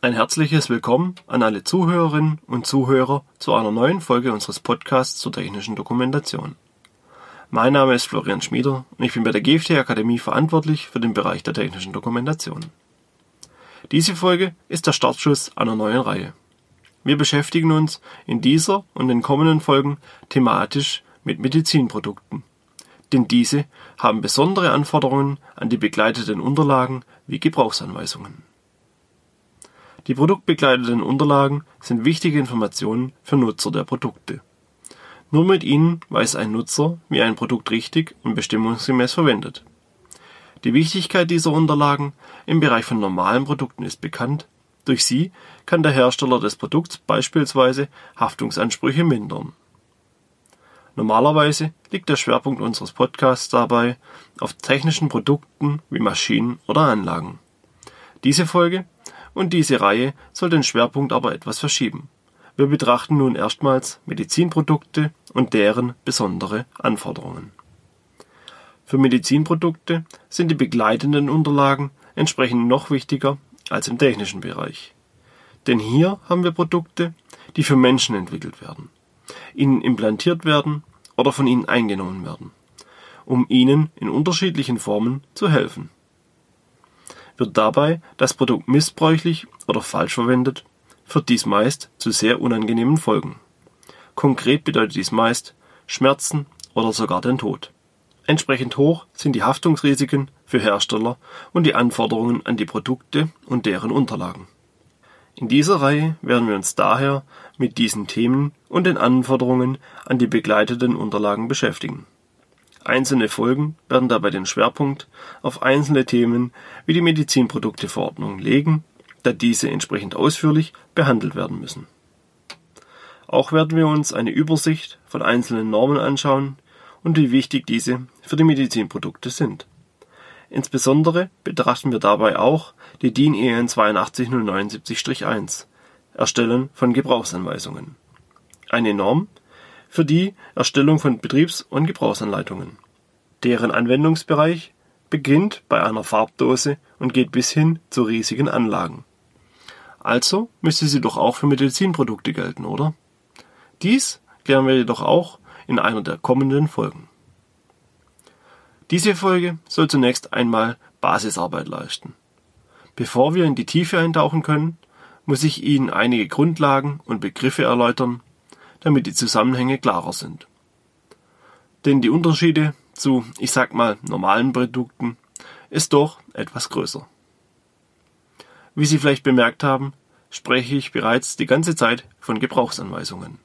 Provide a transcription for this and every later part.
Ein herzliches Willkommen an alle Zuhörerinnen und Zuhörer zu einer neuen Folge unseres Podcasts zur technischen Dokumentation. Mein Name ist Florian Schmieder und ich bin bei der GFT Akademie verantwortlich für den Bereich der technischen Dokumentation. Diese Folge ist der Startschuss einer neuen Reihe. Wir beschäftigen uns in dieser und den kommenden Folgen thematisch mit Medizinprodukten. Denn diese haben besondere Anforderungen an die begleiteten Unterlagen wie Gebrauchsanweisungen. Die produktbegleiteten Unterlagen sind wichtige Informationen für Nutzer der Produkte. Nur mit ihnen weiß ein Nutzer, wie ein Produkt richtig und bestimmungsgemäß verwendet. Die Wichtigkeit dieser Unterlagen im Bereich von normalen Produkten ist bekannt durch sie kann der Hersteller des Produkts beispielsweise Haftungsansprüche mindern. Normalerweise liegt der Schwerpunkt unseres Podcasts dabei auf technischen Produkten wie Maschinen oder Anlagen. Diese Folge und diese Reihe soll den Schwerpunkt aber etwas verschieben. Wir betrachten nun erstmals Medizinprodukte und deren besondere Anforderungen. Für Medizinprodukte sind die begleitenden Unterlagen entsprechend noch wichtiger als im technischen Bereich. Denn hier haben wir Produkte, die für Menschen entwickelt werden, ihnen implantiert werden oder von ihnen eingenommen werden, um ihnen in unterschiedlichen Formen zu helfen. Wird dabei das Produkt missbräuchlich oder falsch verwendet, führt dies meist zu sehr unangenehmen Folgen. Konkret bedeutet dies meist Schmerzen oder sogar den Tod. Entsprechend hoch sind die Haftungsrisiken für Hersteller und die Anforderungen an die Produkte und deren Unterlagen. In dieser Reihe werden wir uns daher mit diesen Themen und den Anforderungen an die begleiteten Unterlagen beschäftigen. Einzelne Folgen werden dabei den Schwerpunkt auf einzelne Themen wie die Medizinprodukteverordnung legen, da diese entsprechend ausführlich behandelt werden müssen. Auch werden wir uns eine Übersicht von einzelnen Normen anschauen, und wie wichtig diese für die Medizinprodukte sind. Insbesondere betrachten wir dabei auch die DIN EN 82079-1 Erstellen von Gebrauchsanweisungen. Eine Norm für die Erstellung von Betriebs- und Gebrauchsanleitungen. Deren Anwendungsbereich beginnt bei einer Farbdose und geht bis hin zu riesigen Anlagen. Also müsste sie doch auch für Medizinprodukte gelten, oder? Dies klären wir jedoch auch in einer der kommenden Folgen. Diese Folge soll zunächst einmal Basisarbeit leisten. Bevor wir in die Tiefe eintauchen können, muss ich Ihnen einige Grundlagen und Begriffe erläutern, damit die Zusammenhänge klarer sind. Denn die Unterschiede zu, ich sag mal, normalen Produkten ist doch etwas größer. Wie Sie vielleicht bemerkt haben, spreche ich bereits die ganze Zeit von Gebrauchsanweisungen.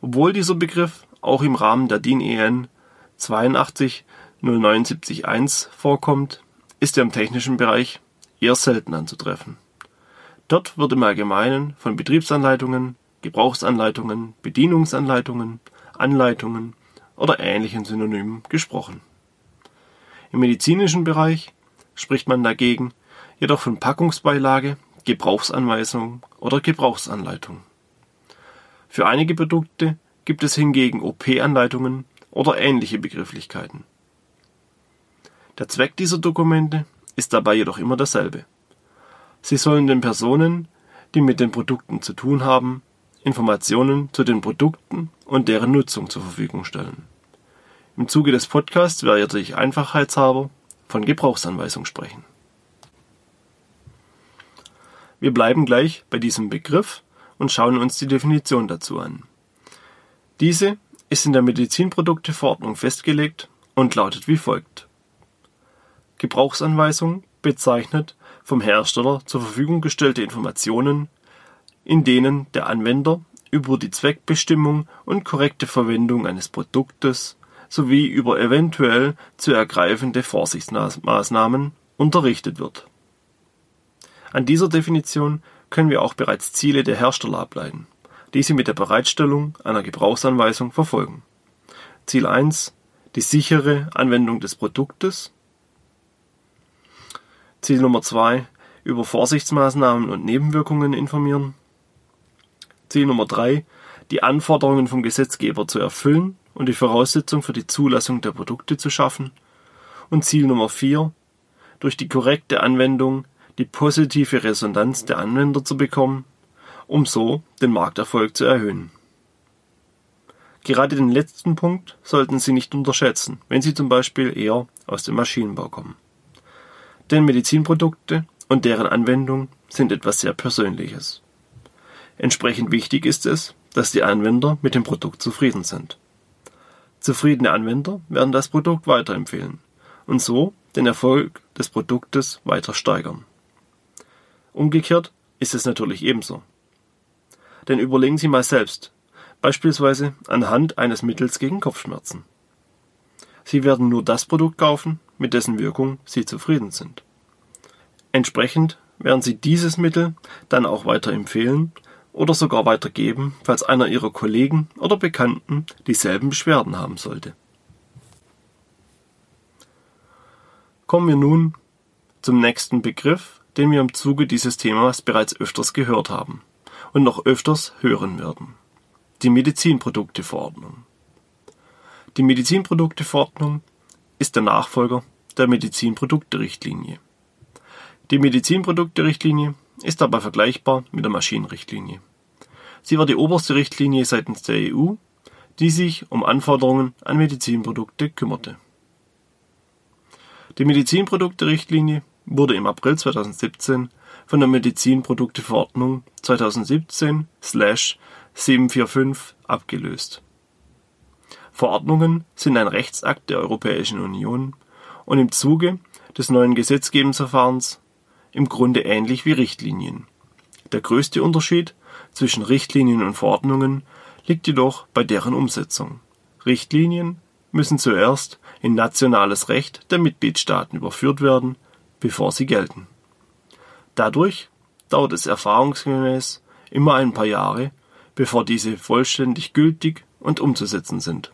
Obwohl dieser Begriff auch im Rahmen der DIN EN 82 079 vorkommt, ist er im technischen Bereich eher selten anzutreffen. Dort wird im Allgemeinen von Betriebsanleitungen, Gebrauchsanleitungen, Bedienungsanleitungen, Anleitungen oder ähnlichen Synonymen gesprochen. Im medizinischen Bereich spricht man dagegen jedoch von Packungsbeilage, Gebrauchsanweisung oder Gebrauchsanleitung. Für einige Produkte gibt es hingegen OP-Anleitungen oder ähnliche Begrifflichkeiten. Der Zweck dieser Dokumente ist dabei jedoch immer derselbe. Sie sollen den Personen, die mit den Produkten zu tun haben, Informationen zu den Produkten und deren Nutzung zur Verfügung stellen. Im Zuge des Podcasts werde ich einfachheitshalber von Gebrauchsanweisung sprechen. Wir bleiben gleich bei diesem Begriff und schauen uns die Definition dazu an. Diese ist in der Medizinprodukteverordnung festgelegt und lautet wie folgt. Gebrauchsanweisung bezeichnet vom Hersteller zur Verfügung gestellte Informationen, in denen der Anwender über die Zweckbestimmung und korrekte Verwendung eines Produktes sowie über eventuell zu ergreifende Vorsichtsmaßnahmen unterrichtet wird. An dieser Definition können wir auch bereits Ziele der Hersteller ableiten, die sie mit der Bereitstellung einer Gebrauchsanweisung verfolgen. Ziel 1 die sichere Anwendung des Produktes. Ziel Nummer 2 über Vorsichtsmaßnahmen und Nebenwirkungen informieren. Ziel Nummer 3 die Anforderungen vom Gesetzgeber zu erfüllen und die Voraussetzung für die Zulassung der Produkte zu schaffen. Und Ziel Nummer 4 durch die korrekte Anwendung die positive Resonanz der Anwender zu bekommen, um so den Markterfolg zu erhöhen. Gerade den letzten Punkt sollten Sie nicht unterschätzen, wenn Sie zum Beispiel eher aus dem Maschinenbau kommen. Denn Medizinprodukte und deren Anwendung sind etwas sehr Persönliches. Entsprechend wichtig ist es, dass die Anwender mit dem Produkt zufrieden sind. Zufriedene Anwender werden das Produkt weiterempfehlen und so den Erfolg des Produktes weiter steigern. Umgekehrt ist es natürlich ebenso. Denn überlegen Sie mal selbst, beispielsweise anhand eines Mittels gegen Kopfschmerzen. Sie werden nur das Produkt kaufen, mit dessen Wirkung Sie zufrieden sind. Entsprechend werden Sie dieses Mittel dann auch weiterempfehlen oder sogar weitergeben, falls einer Ihrer Kollegen oder Bekannten dieselben Beschwerden haben sollte. Kommen wir nun zum nächsten Begriff, den wir im Zuge dieses Themas bereits öfters gehört haben und noch öfters hören werden. Die Medizinprodukteverordnung. Die Medizinprodukteverordnung ist der Nachfolger der Medizinprodukterichtlinie. Die Medizinprodukterichtlinie ist dabei vergleichbar mit der Maschinenrichtlinie. Sie war die oberste Richtlinie seitens der EU, die sich um Anforderungen an Medizinprodukte kümmerte. Die Medizinprodukte-Richtlinie wurde im April 2017 von der Medizinprodukteverordnung 2017/745 abgelöst. Verordnungen sind ein Rechtsakt der Europäischen Union und im Zuge des neuen Gesetzgebungsverfahrens im Grunde ähnlich wie Richtlinien. Der größte Unterschied zwischen Richtlinien und Verordnungen liegt jedoch bei deren Umsetzung. Richtlinien müssen zuerst in nationales Recht der Mitgliedstaaten überführt werden, bevor sie gelten. Dadurch dauert es erfahrungsgemäß immer ein paar Jahre, bevor diese vollständig gültig und umzusetzen sind.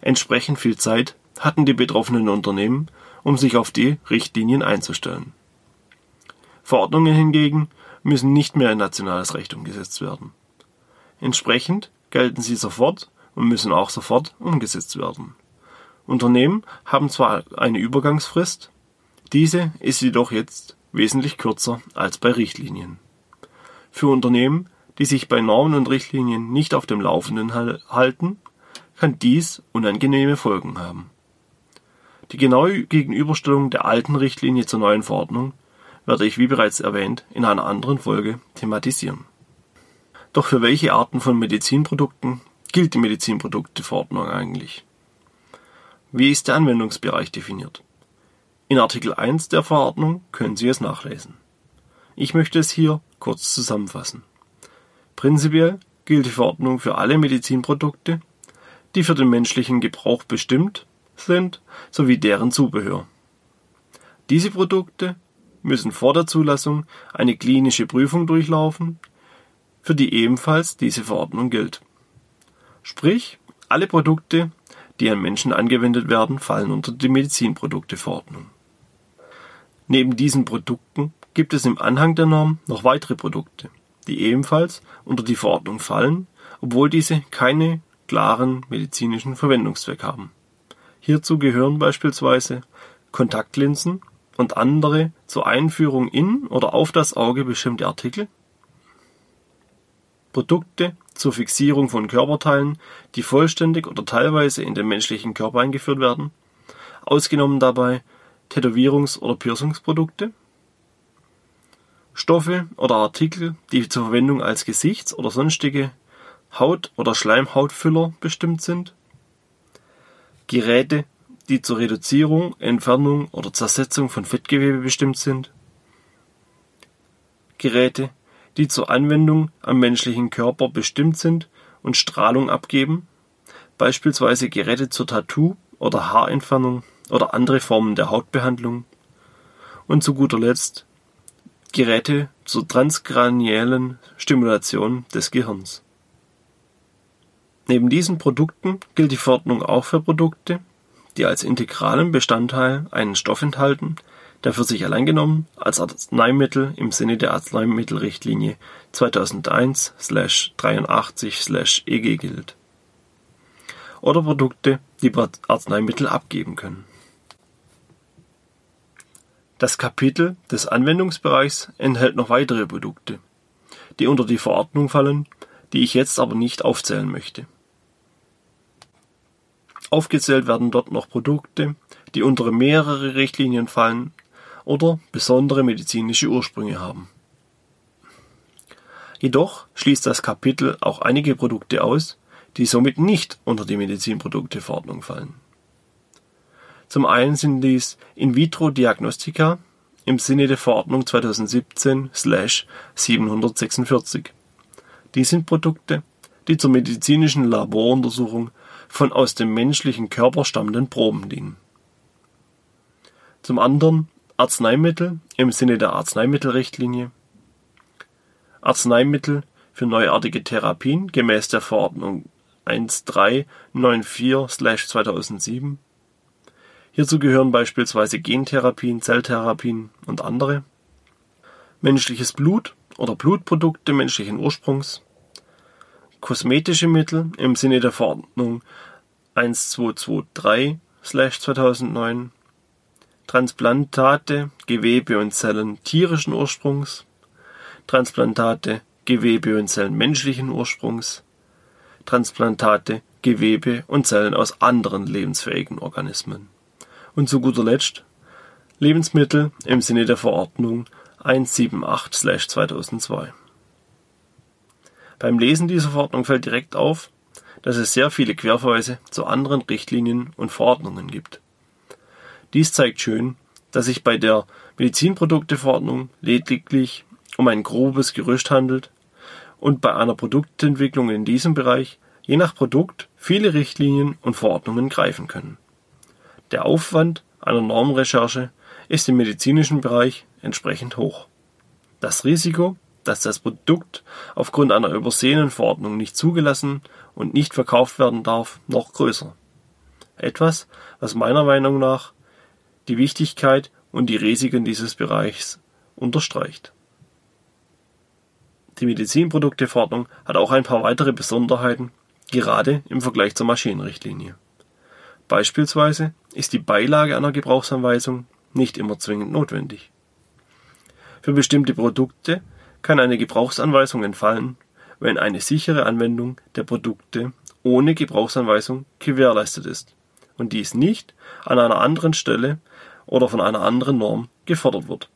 Entsprechend viel Zeit hatten die betroffenen Unternehmen, um sich auf die Richtlinien einzustellen. Verordnungen hingegen müssen nicht mehr in nationales Recht umgesetzt werden. Entsprechend gelten sie sofort und müssen auch sofort umgesetzt werden. Unternehmen haben zwar eine Übergangsfrist, diese ist jedoch jetzt wesentlich kürzer als bei Richtlinien. Für Unternehmen, die sich bei Normen und Richtlinien nicht auf dem Laufenden halten, kann dies unangenehme Folgen haben. Die genaue Gegenüberstellung der alten Richtlinie zur neuen Verordnung werde ich wie bereits erwähnt in einer anderen Folge thematisieren. Doch für welche Arten von Medizinprodukten gilt die Medizinprodukteverordnung eigentlich? Wie ist der Anwendungsbereich definiert? In Artikel 1 der Verordnung können Sie es nachlesen. Ich möchte es hier kurz zusammenfassen. Prinzipiell gilt die Verordnung für alle Medizinprodukte, die für den menschlichen Gebrauch bestimmt sind, sowie deren Zubehör. Diese Produkte müssen vor der Zulassung eine klinische Prüfung durchlaufen, für die ebenfalls diese Verordnung gilt. Sprich, alle Produkte, die an Menschen angewendet werden, fallen unter die Medizinprodukteverordnung. Neben diesen Produkten gibt es im Anhang der Norm noch weitere Produkte, die ebenfalls unter die Verordnung fallen, obwohl diese keine klaren medizinischen Verwendungszweck haben. Hierzu gehören beispielsweise Kontaktlinsen und andere zur Einführung in oder auf das Auge bestimmte Artikel, Produkte zur Fixierung von Körperteilen, die vollständig oder teilweise in den menschlichen Körper eingeführt werden, ausgenommen dabei Tätowierungs- oder Piercingsprodukte, Stoffe oder Artikel, die zur Verwendung als Gesichts- oder sonstige Haut- oder Schleimhautfüller bestimmt sind, Geräte die zur Reduzierung, Entfernung oder Zersetzung von Fettgewebe bestimmt sind. Geräte, die zur Anwendung am menschlichen Körper bestimmt sind und Strahlung abgeben, beispielsweise Geräte zur Tattoo- oder Haarentfernung oder andere Formen der Hautbehandlung. Und zu guter Letzt Geräte zur transkraniellen Stimulation des Gehirns. Neben diesen Produkten gilt die Verordnung auch für Produkte, die als integralen Bestandteil einen Stoff enthalten, der für sich allein genommen als Arzneimittel im Sinne der Arzneimittelrichtlinie 2001/83/EG gilt. Oder Produkte, die Arzneimittel abgeben können. Das Kapitel des Anwendungsbereichs enthält noch weitere Produkte, die unter die Verordnung fallen, die ich jetzt aber nicht aufzählen möchte. Aufgezählt werden dort noch Produkte, die unter mehrere Richtlinien fallen oder besondere medizinische Ursprünge haben. Jedoch schließt das Kapitel auch einige Produkte aus, die somit nicht unter die Medizinprodukteverordnung fallen. Zum einen sind dies In-vitro-Diagnostika im Sinne der Verordnung 2017/746. Dies sind Produkte, die zur medizinischen Laboruntersuchung von aus dem menschlichen Körper stammenden Proben dienen. Zum anderen Arzneimittel im Sinne der Arzneimittelrichtlinie Arzneimittel für neuartige Therapien gemäß der Verordnung 1394/2007. Hierzu gehören beispielsweise Gentherapien, Zelltherapien und andere. Menschliches Blut oder Blutprodukte menschlichen Ursprungs. Kosmetische Mittel im Sinne der Verordnung 1223/2009. Transplantate, Gewebe und Zellen tierischen Ursprungs Transplantate Gewebe und Zellen menschlichen Ursprungs, Transplantate Gewebe und Zellen aus anderen lebensfähigen Organismen und zu guter Letzt Lebensmittel im Sinne der Verordnung 178/2002. Beim Lesen dieser Verordnung fällt direkt auf, dass es sehr viele Querverweise zu anderen Richtlinien und Verordnungen gibt. Dies zeigt schön, dass sich bei der Medizinprodukteverordnung lediglich um ein grobes Gerüst handelt und bei einer Produktentwicklung in diesem Bereich je nach Produkt viele Richtlinien und Verordnungen greifen können. Der Aufwand einer Normrecherche ist im medizinischen Bereich entsprechend hoch. Das Risiko, dass das Produkt aufgrund einer übersehenen Verordnung nicht zugelassen und nicht verkauft werden darf, noch größer. Etwas, was meiner Meinung nach die Wichtigkeit und die Risiken dieses Bereichs unterstreicht. Die Medizinprodukteverordnung hat auch ein paar weitere Besonderheiten, gerade im Vergleich zur Maschinenrichtlinie. Beispielsweise ist die Beilage einer Gebrauchsanweisung nicht immer zwingend notwendig. Für bestimmte Produkte kann eine Gebrauchsanweisung entfallen, wenn eine sichere Anwendung der Produkte ohne Gebrauchsanweisung gewährleistet ist und dies nicht an einer anderen Stelle oder von einer anderen Norm gefordert wird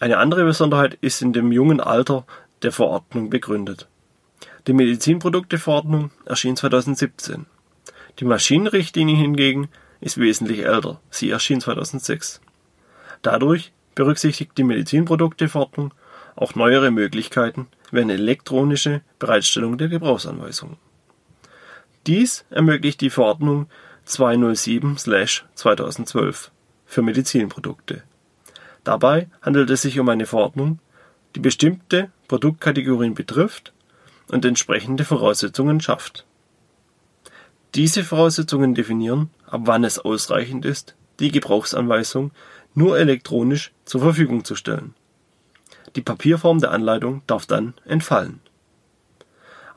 eine andere Besonderheit ist in dem jungen Alter der Verordnung begründet. Die Medizinprodukteverordnung erschien 2017. Die Maschinenrichtlinie hingegen ist wesentlich älter, sie erschien 2006. Dadurch berücksichtigt die Medizinprodukteverordnung auch neuere Möglichkeiten wie eine elektronische Bereitstellung der Gebrauchsanweisungen. Dies ermöglicht die Verordnung 207/2012 für Medizinprodukte Dabei handelt es sich um eine Verordnung, die bestimmte Produktkategorien betrifft und entsprechende Voraussetzungen schafft. Diese Voraussetzungen definieren, ab wann es ausreichend ist, die Gebrauchsanweisung nur elektronisch zur Verfügung zu stellen. Die Papierform der Anleitung darf dann entfallen.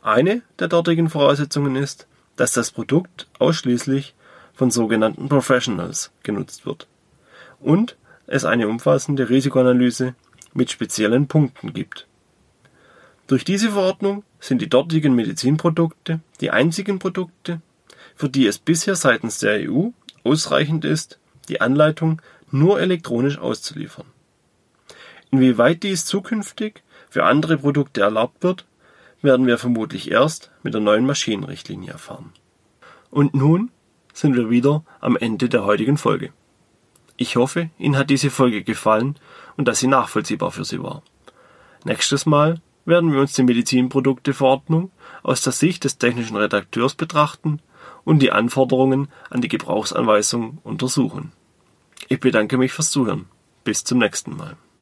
Eine der dortigen Voraussetzungen ist, dass das Produkt ausschließlich von sogenannten Professionals genutzt wird und es eine umfassende Risikoanalyse mit speziellen Punkten gibt. Durch diese Verordnung sind die dortigen Medizinprodukte die einzigen Produkte, für die es bisher seitens der EU ausreichend ist, die Anleitung nur elektronisch auszuliefern. Inwieweit dies zukünftig für andere Produkte erlaubt wird, werden wir vermutlich erst mit der neuen Maschinenrichtlinie erfahren. Und nun sind wir wieder am Ende der heutigen Folge. Ich hoffe, Ihnen hat diese Folge gefallen und dass sie nachvollziehbar für Sie war. Nächstes Mal werden wir uns die Medizinprodukteverordnung aus der Sicht des technischen Redakteurs betrachten und die Anforderungen an die Gebrauchsanweisung untersuchen. Ich bedanke mich fürs Zuhören. Bis zum nächsten Mal.